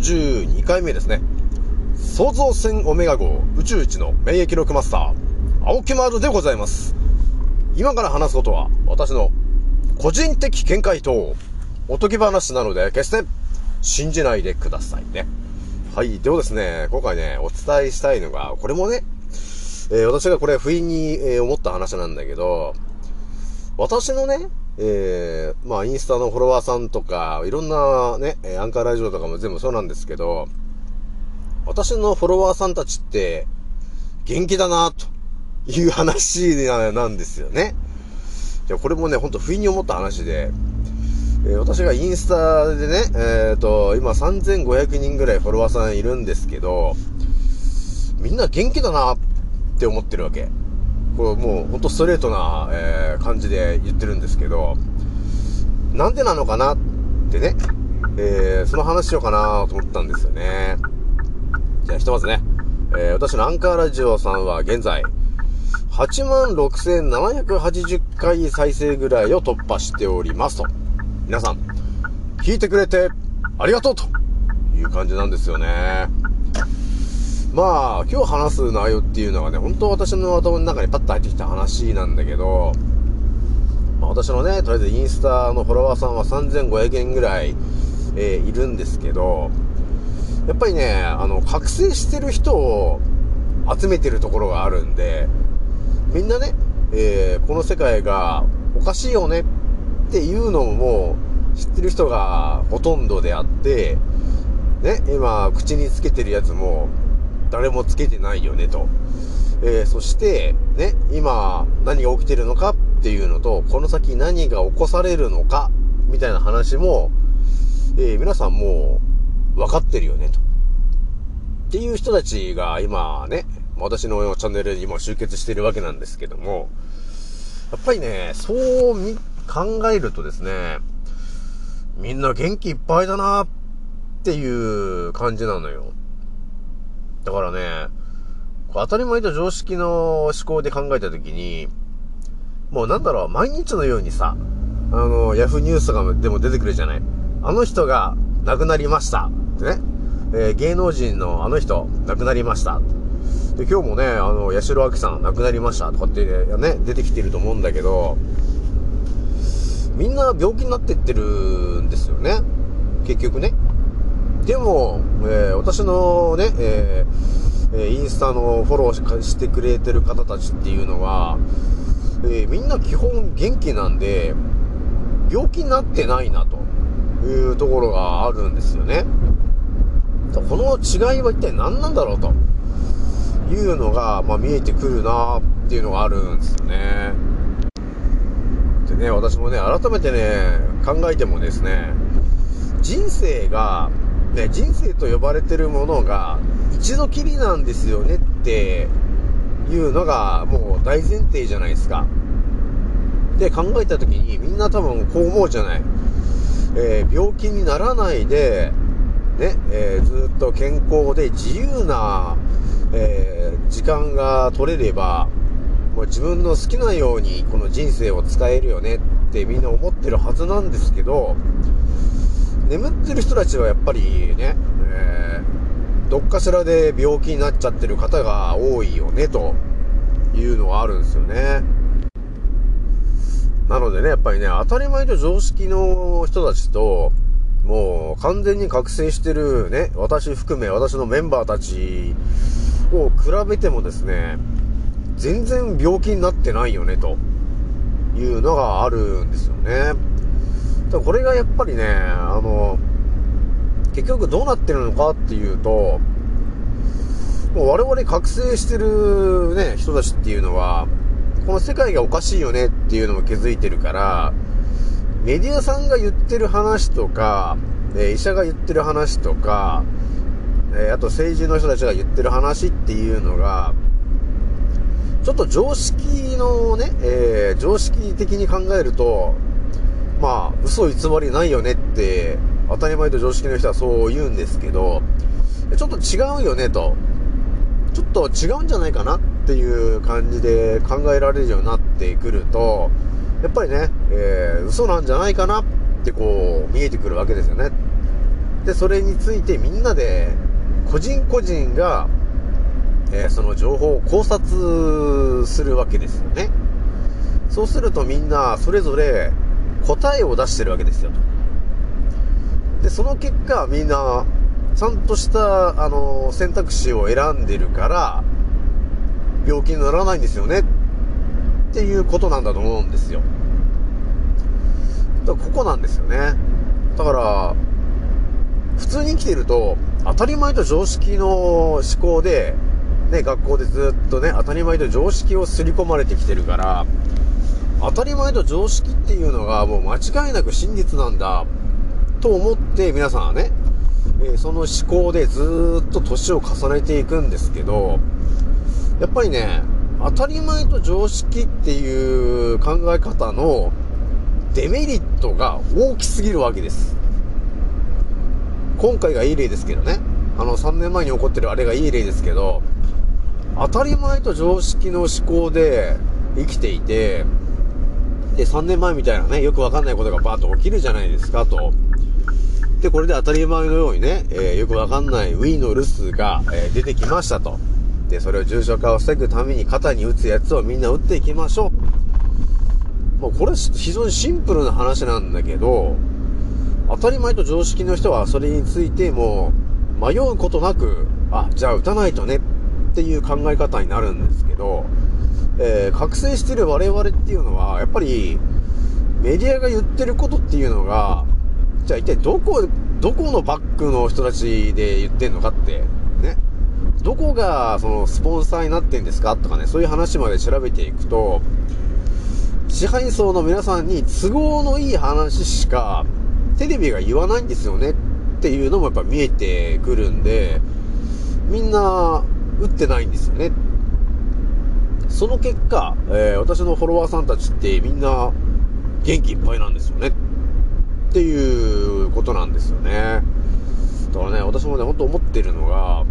52回目ですね。創造船オメガ号宇宙一の免疫力マスター、青木丸でございます。今から話すことは、私の個人的見解と、おとぎ話なので、決して信じないでくださいね。はい。ではですね、今回ね、お伝えしたいのが、これもね、えー私がこれ不意に、え思った話なんだけど、私のね、えー、まあ、インスタのフォロワーさんとか、いろんなね、アンカーラジオとかも全部そうなんですけど、私のフォロワーさんたちって、元気だな、という話なんですよね。いや、これもね、ほんと不意に思った話で、えー私がインスタでね、えっ、と、今3500人ぐらいフォロワーさんいるんですけど、みんな元気だなって思ってるわけ。これもうほんとストレートな、えー感じで言ってるんですけど、なんでなのかなってね、えーその話しようかなと思ったんですよね。じゃあひとまずね、えー私のアンカーラジオさんは現在、86,780回再生ぐらいを突破しておりますと。皆さん、聞いてくれてありがとうという感じなんですよね。まあ、今日話す内容っていうのはね、本当私の頭の中にパッと入ってきた話なんだけど、まあ、私のね、とりあえずインスタのフォロワーさんは3500円ぐらい、えーいるんですけど、やっぱりね、あの、覚醒してる人を集めてるところがあるんで、みんなね、えーこの世界がおかしいよねっていうのも知ってる人がほとんどであって、ね、今、口につけてるやつも、誰もつけてないよね、と。えーそして、ね、今、何が起きてるのかっていうのと、この先何が起こされるのか、みたいな話も、えー皆さんもう、分かってるよね、と。っていう人たちが今ね、私のチャンネルに今集結してるわけなんですけども、やっぱりね、そう考えるとですね、みんな元気いっぱいだなっていう感じなのよ。だからね、当たり前と常識の思考で考えたときに、もうなんだろう、毎日のようにさ、あの、ヤフーニュースとかでも出てくるじゃない。あの人が亡くなりました。ってね。えー芸能人のあの人、亡くなりました。で、今日もね、あの、八代亜紀さん亡くなりましたとかってね、出てきてると思うんだけど、みんな病気になってってるんですよね。結局ね。でも、えー私のね、えーインスタのフォローししてくれてる方たちっていうのは、えーみんな基本元気なんで、病気になってないなというところがあるんですよね。この違いは一体何なんだろうというのが、まあ、見えてくるなっていうのがあるんですよね。でね、私もね、改めてね、考えてもですね、人生が、ね、人生と呼ばれてるものが一度きりなんですよねっていうのがもう大前提じゃないですか。で、考えた時にみんな多分こう思うじゃない。えー病気にならないで、ね、えーずっと健康で自由な、えー時間が取れれば、もう自分の好きなようにこの人生を使えるよねってみんな思ってるはずなんですけど、眠ってる人たちはやっぱりね、えーどっかしらで病気になっちゃってる方が多いよね、というのがあるんですよね。なのでね、やっぱりね、当たり前と常識の人たちと、もう完全に覚醒してるね、私含め私のメンバーたちを比べてもですね、全然病気になってないよね、というのがあるんですよね。だからこれがやっぱりね、あの、結局どうなってるのかっていうと、もう我々覚醒してるね、人たちっていうのは、この世界がおかしいよねっていうのも気づいてるから、メディアさんが言ってる話とか、え医者が言ってる話とか、えあと政治の人たちが言ってる話っていうのが、ちょっと常識のね、えー常識的に考えると、まあ、嘘偽りないよねって、当たり前と常識の人はそう言うんですけど、ちょっと違うよねと。ちょっと違うんじゃないかなっていう感じで考えられるようになってくると、やっぱりね、えー嘘なんじゃないかなってこう、見えてくるわけですよね。で、それについてみんなで、個人個人が、えー、その情報を考察するわけですよね。そうするとみんなそれぞれ答えを出してるわけですよと。で、その結果みんなちゃんとした、あの、選択肢を選んでるから、病気にならないんですよね。っていうことなんだと思うんですよ。だからここなんですよね。だから、普通に生きてると、当たり前と常識の思考で、ね、学校でずっとね、当たり前と常識を刷り込まれてきてるから、当たり前と常識っていうのがもう間違いなく真実なんだ、と思って皆さんはね、え、その思考でずっと年を重ねていくんですけど、やっぱりね、当たり前と常識っていう考え方のデメリットが大きすぎるわけです。今回がいい例ですけどね。あの、3年前に起こってるあれがいい例ですけど、当たり前と常識の思考で生きていて、で、3年前みたいなね、よくわかんないことがバーッと起きるじゃないですか、と。で、これで当たり前のようにね、えー、よくわかんない Wii の留守が、えー、出てきましたと。で、それを重症化を防ぐために肩に打つやつをみんな打っていきましょう。もうこれ非常にシンプルな話なんだけど、当たり前と常識の人はそれについても迷うことなく、あ、じゃあ打たないとねっていう考え方になるんですけど、えー、覚醒してる我々っていうのは、やっぱりメディアが言ってることっていうのが、じゃあ一体どこ、どこのバックの人たちで言ってんのかって、ね。どこがそのスポンサーになってんですかとかね、そういう話まで調べていくと、支配層の皆さんに都合のいい話しかテレビが言わないんですよねっていうのもやっぱ見えてくるんで、みんな打ってないんですよね。その結果、えー、私のフォロワーさんたちってみんな元気いっぱいなんですよね。っていうことなんですよね。だからね、私もね、ほんと思ってるのが、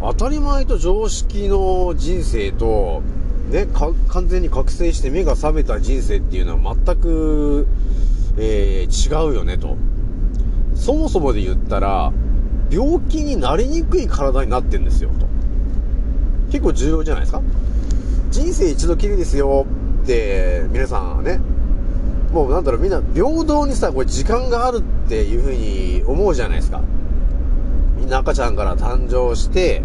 当たり前と常識の人生と、ね、完全に覚醒して目が覚めた人生っていうのは全く、えー、違うよねと。そもそもで言ったら、病気になりにくい体になってんですよと。結構重要じゃないですか人生一度きりですよって、皆さんね、もうなんだろう、みんな平等にさ、これ時間があるっていう風に思うじゃないですか。みんな赤ちゃんから誕生して、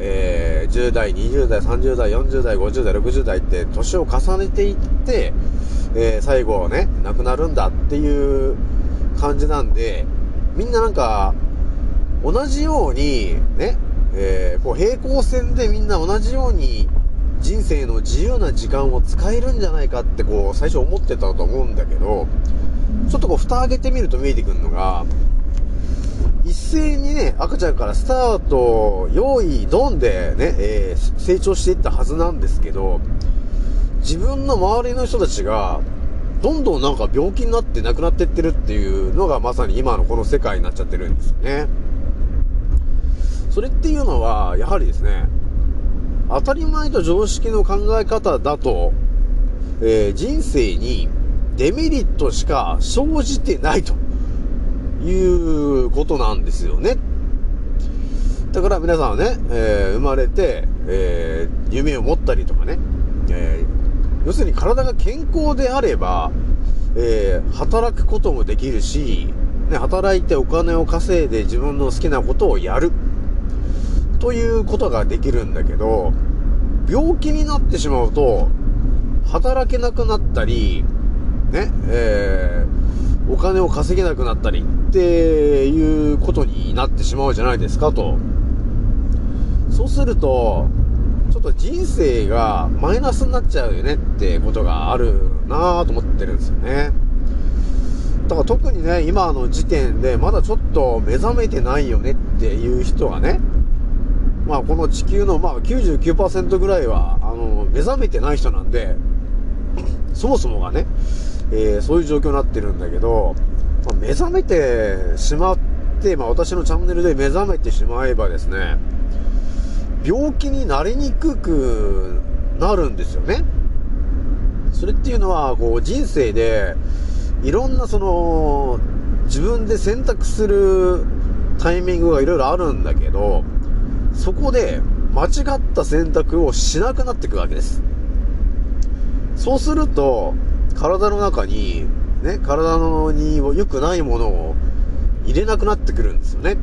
えー、10代、20代、30代、40代、50代、60代って年を重ねていって、えー、最後ね、亡くなるんだっていう感じなんで、みんななんか、同じように、ね、えー、こう平行線でみんな同じように人生の自由な時間を使えるんじゃないかってこう最初思ってたと思うんだけど、ちょっとこう蓋開けてみると見えてくるのが、一斉にね、赤ちゃんからスタート、用意、ドンでね、えー、成長していったはずなんですけど、自分の周りの人たちが、どんどんなんか病気になって亡くなってってるっていうのがまさに今のこの世界になっちゃってるんですよね。それっていうのは、やはりですね、当たり前と常識の考え方だと、えー、人生にデメリットしか生じてないということなんですよね。だから皆さんはね、えー、生まれて、えー、夢を持ったりとかね、え要するに体が健康であれば、え働くこともできるし、ね、働いてお金を稼いで自分の好きなことをやる。ということができるんだけど、病気になってしまうと、働けなくなったり、ね、えー、お金を稼げなくなったりっていうことになってしまうじゃないですかと。そうすると、ちょっと人生がマイナスになっちゃうよねってことがあるなぁと思ってるんですよね。だから特にね、今の時点でまだちょっと目覚めてないよねっていう人がね、まあ、この地球の、まあ、99%ぐらいは、あの、目覚めてない人なんで、そもそもがね、えー、そういう状況になってるんだけど、まあ、目覚めてしまって、まあ、私のチャンネルで目覚めてしまえばですね、病気になりにくくなるんですよね。それっていうのは、こう、人生で、いろんなその、自分で選択するタイミングがいろいろあるんだけど、そこで間違った選択をしなくなっていくわけです。そうすると、体の中に、ね、体のに良くないものを入れなくなってくるんですよね。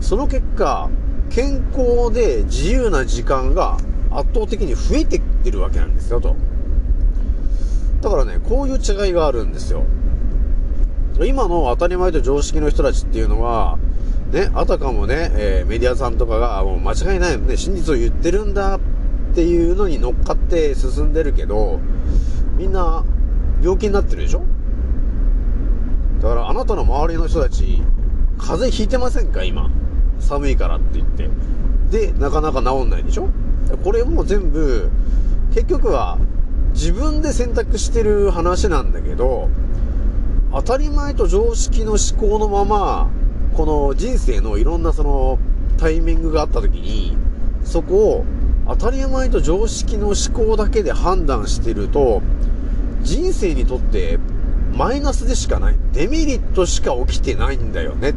その結果、健康で自由な時間が圧倒的に増えてきてるわけなんですよ、と。だからね、こういう違いがあるんですよ。今の当たり前と常識の人たちっていうのは、ね、あたかもね、えー、メディアさんとかがもう間違いないね、真実を言ってるんだっていうのに乗っかって進んでるけど、みんな病気になってるでしょ？だからあなたの周りの人たち、風邪ひいてませんか？今。寒いからって言って。で、なかなか治んないでしょ？これも全部、結局は自分で選択してる話なんだけど、当たり前と常識の思考のまま、この人生のいろんなそのタイミングがあった時に、そこを当たり前と常識の思考だけで判断してると、人生にとってマイナスでしかない。デメリットしか起きてないんだよね。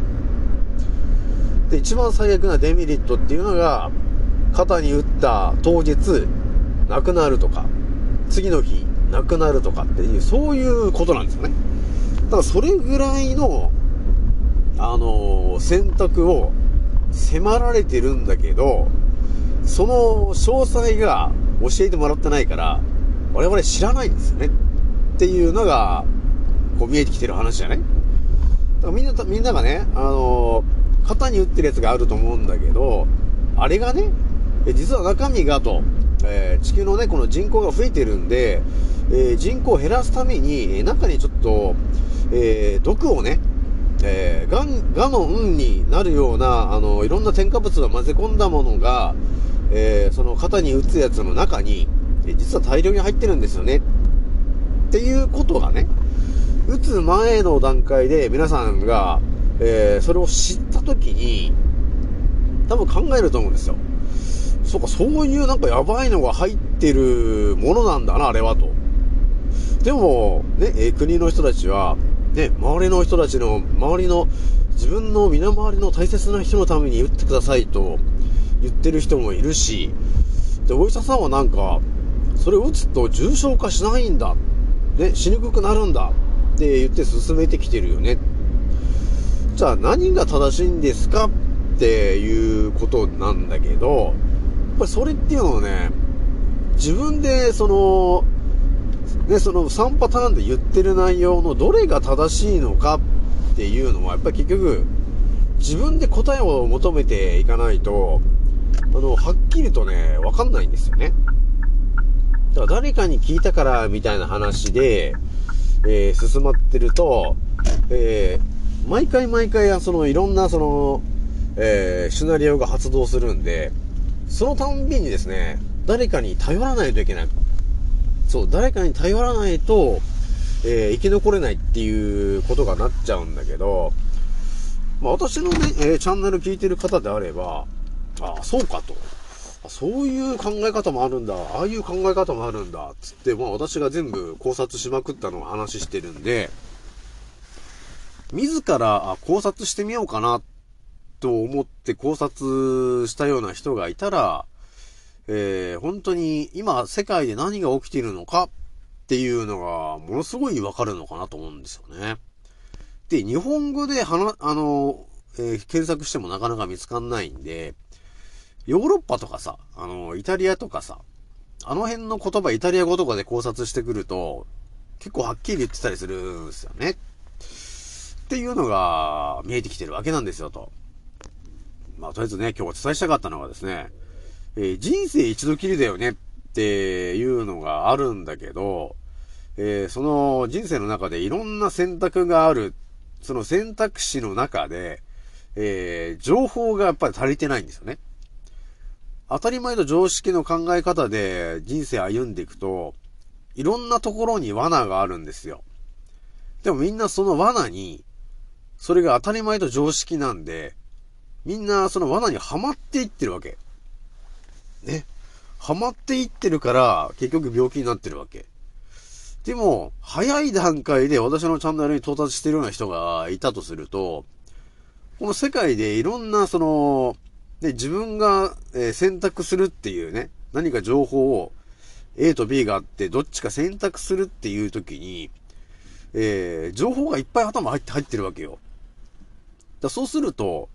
で、一番最悪なデメリットっていうのが、肩に打った当日、亡くなるとか、次の日、亡くなるとかっていう、そういうことなんですよね。だからそれぐらいの、あの、選択を迫られてるんだけど、その詳細が教えてもらってないから、我々知らないんですよね。っていうのが、こう見えてきてる話じゃない？だからみんな、みんながね、あのー、肩に打ってるやつがあると思うんだけど、あれがね、実は中身がと、えー、地球のね、この人口が増えてるんで、えー、人口を減らすために、中にちょっと、えー、毒をね、えー、がん、がの運になるような、あの、いろんな添加物が混ぜ込んだものが、えー、その肩に打つやつの中に、え実は大量に入ってるんですよね。っていうことがね、打つ前の段階で皆さんが、えー、それを知った時に、多分考えると思うんですよ。そうか、そういうなんかやばいのが入ってるものなんだな、あれはと。でも、ね、え、国の人たちは、ね、周りの人たちの、周りの、自分の身の回りの大切な人のために打ってくださいと言ってる人もいるし、で、お医者さんはなんか、それ打つと重症化しないんだ。ね、しにくくなるんだ。って言って進めてきてるよね。じゃあ何が正しいんですかっていうことなんだけど、やっぱりそれっていうのはね、自分でその、ね、その3パターンで言ってる内容のどれが正しいのかっていうのは、やっぱり結局、自分で答えを求めていかないと、あの、はっきりとね、わかんないんですよね。だから誰かに聞いたからみたいな話で、えー、進まってると、えー、毎回毎回、その、いろんな、その、えー、シナリオが発動するんで、そのたんびにですね、誰かに頼らないといけない。そう、誰かに頼らないと、えー、生き残れないっていうことがなっちゃうんだけど、まあ、私のね、えー、チャンネル聞いてる方であれば、ああ、そうかと。そういう考え方もあるんだ、ああいう考え方もあるんだ、つって、まあ私が全部考察しまくったのを話してるんで、自ら考察してみようかな、と思って考察したような人がいたら、えー、本当に今世界で何が起きているのかっていうのがものすごいわかるのかなと思うんですよね。で、日本語で話、あの、えー、検索してもなかなか見つかんないんで、ヨーロッパとかさ、あの、イタリアとかさ、あの辺の言葉イタリア語とかで考察してくると、結構はっきり言ってたりするんですよね。っていうのが見えてきてるわけなんですよ、と。まあ、とりあえずね、今日お伝えしたかったのはですね、えー、人生一度きりだよねっていうのがあるんだけど、えー、その人生の中でいろんな選択がある、その選択肢の中で、えー、情報がやっぱり足りてないんですよね。当たり前の常識の考え方で人生歩んでいくと、いろんなところに罠があるんですよ。でもみんなその罠に、それが当たり前と常識なんで、みんなその罠にはまっていってるわけ。ね。はまっていってるから、結局病気になってるわけ。でも、早い段階で私のチャンネルに到達してるような人がいたとすると、この世界でいろんなその、で、自分が、選択するっていうね、何か情報を A と B があってどっちか選択するっていう時に、えー、情報がいっぱい頭入って入ってるわけよ。だそうすると、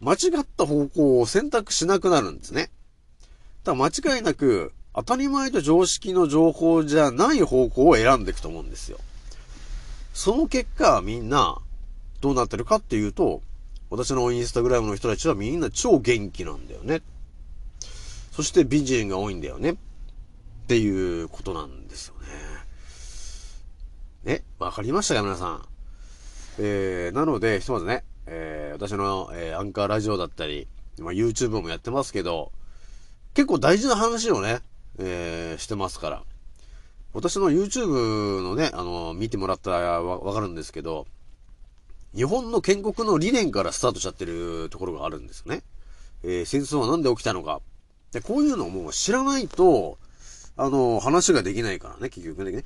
間違った方向を選択しなくなるんですね。だ間違いなく、当たり前と常識の情報じゃない方向を選んでいくと思うんですよ。その結果、みんな、どうなってるかっていうと、私のインスタグラムの人たちはみんな超元気なんだよね。そして美人が多いんだよね。っていうことなんですよね。ね、わかりましたか皆さん。えー、なので、ひとまずね、えー、私の、えー、アンカーラジオだったり、まあ、YouTube もやってますけど、結構大事な話をね、えー、してますから。私の YouTube のね、あの、見てもらったらわかるんですけど、日本の建国の理念からスタートしちゃってるところがあるんですよね。えー、戦争はなんで起きたのか。で、こういうのをもう知らないと、あの、話ができないからね、結局ね。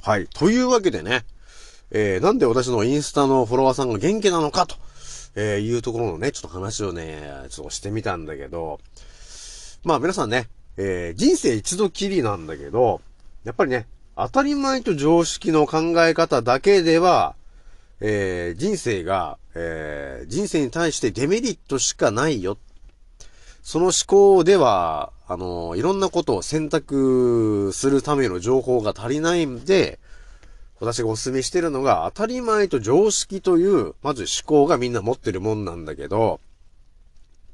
はい。というわけでね、えー、なんで私のインスタのフォロワーさんが元気なのかと、えー、いうところのね、ちょっと話をね、ちょっとしてみたんだけど、まあ皆さんね、えー、人生一度きりなんだけど、やっぱりね、当たり前と常識の考え方だけでは、えー、人生が、えー、人生に対してデメリットしかないよ。その思考では、あの、いろんなことを選択するための情報が足りないんで、私がお勧めしてるのが、当たり前と常識という、まず思考がみんな持ってるもんなんだけど、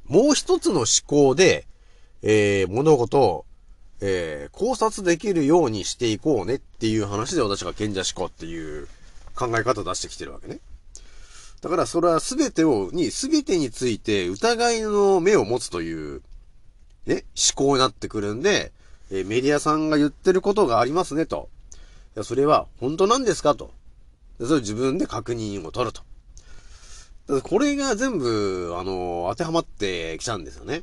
もう一つの思考で、えー、物事を、えー、考察できるようにしていこうねっていう話で私が賢者思考っていう考え方を出してきてるわけね。だからそれは全てを、に、全てについて疑いの目を持つという、ね、思考になってくるんで、え、メディアさんが言ってることがありますねと。いや、それは本当なんですかと。それ自分で確認を取ると。これが全部、あの、当てはまってきちゃうんですよね。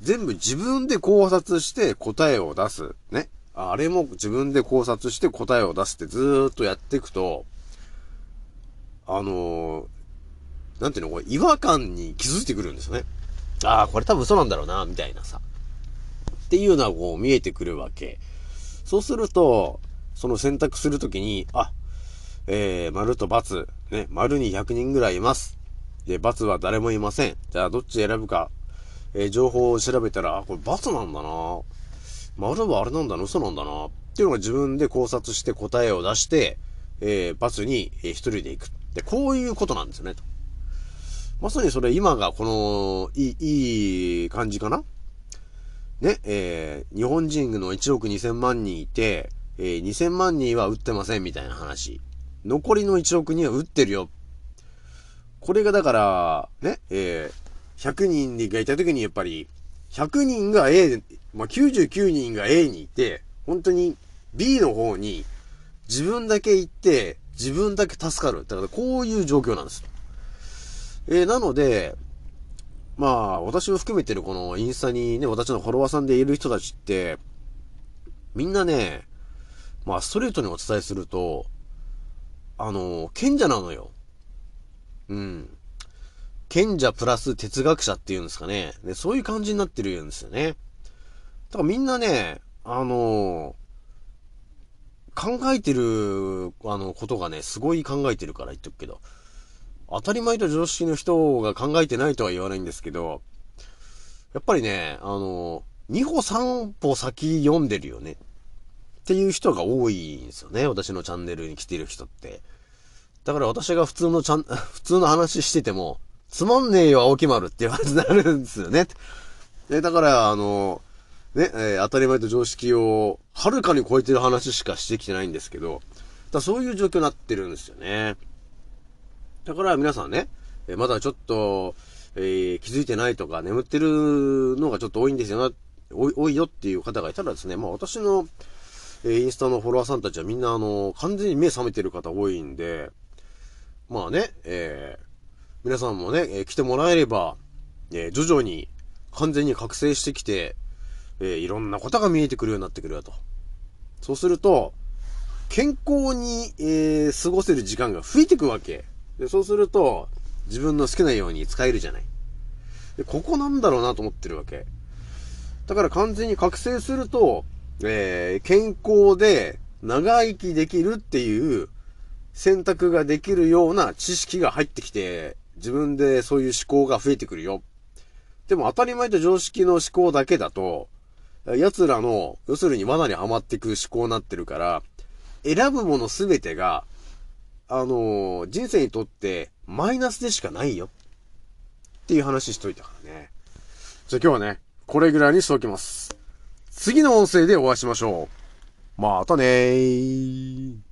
全部自分で考察して答えを出す。ね。あれも自分で考察して答えを出すってずーっとやっていくと、あのなんていうの、これ違和感に気づいてくるんですよね。ああ、これ多分嘘なんだろうな、みたいなさ。っていうのはこう見えてくるわけ。そうすると、その選択するときに、あ、えー、丸と×、ね、丸に100人ぐらいいます。で、×は誰もいません。じゃあ、どっち選ぶか、え、情報を調べたら、あ、これ×なんだな丸はあれなんだな、嘘なんだなっていうのが自分で考察して答えを出して、えー、×に、えー、一人で行く。で、こういうことなんですよね、と。まさにそれ今がこの、いい、いい感じかなね、えー、日本人の1億2000万人いて、えー、2000万人は打ってませんみたいな話。残りの1億人は打ってるよ。これがだから、ね、えー、100人がいた時にやっぱり、100人が A、まあ、99人が A にいて、本当に B の方に自分だけ行って、自分だけ助かる。だからこういう状況なんです。えー、なので、まあ、私を含めてるこのインスタにね、私のフォロワーさんでいる人たちって、みんなね、まあ、ストレートにお伝えすると、あの、賢者なのよ。うん。賢者プラス哲学者っていうんですかね。で、そういう感じになってるんですよね。だからみんなね、あの考えてる、あの、ことがね、すごい考えてるから言っとくけど、当たり前と常識の人が考えてないとは言わないんですけど、やっぱりね、あの、2歩3歩先読んでるよね。っていう人が多いんですよね。私のチャンネルに来てる人って。だから私が普通のちゃん、普通の話してても、つまんねえよ、青木丸っていう感じになるんですよね。で、だから、あの、ね、えー、当たり前と常識を、はるかに超えてる話しかしてきてないんですけど、だそういう状況になってるんですよね。だから皆さんね、えー、まだちょっと、えー、気づいてないとか、眠ってるのがちょっと多いんですよな、多いよっていう方がいたらですね、まあ私の、えインスタのフォロワーさんたちはみんなあの、完全に目覚めてる方多いんで、まあね、えー、皆さんもね、えー、来てもらえれば、えー、徐々に完全に覚醒してきて、え、いろんなことが見えてくるようになってくるよと。そうすると、健康に、え、過ごせる時間が増えてくわけ。で、そうすると、自分の好きなように使えるじゃない。で、ここなんだろうなと思ってるわけ。だから完全に覚醒すると、えー、健康で長生きできるっていう選択ができるような知識が入ってきて、自分でそういう思考が増えてくるよ。でも当たり前と常識の思考だけだと、奴らの、要するに罠にはまっていく思考になってるから、選ぶものすべてが、あのー、人生にとってマイナスでしかないよ。っていう話しといたからね。じゃあ今日はね、これぐらいにしておきます。次の音声でお会いしましょう。またねー。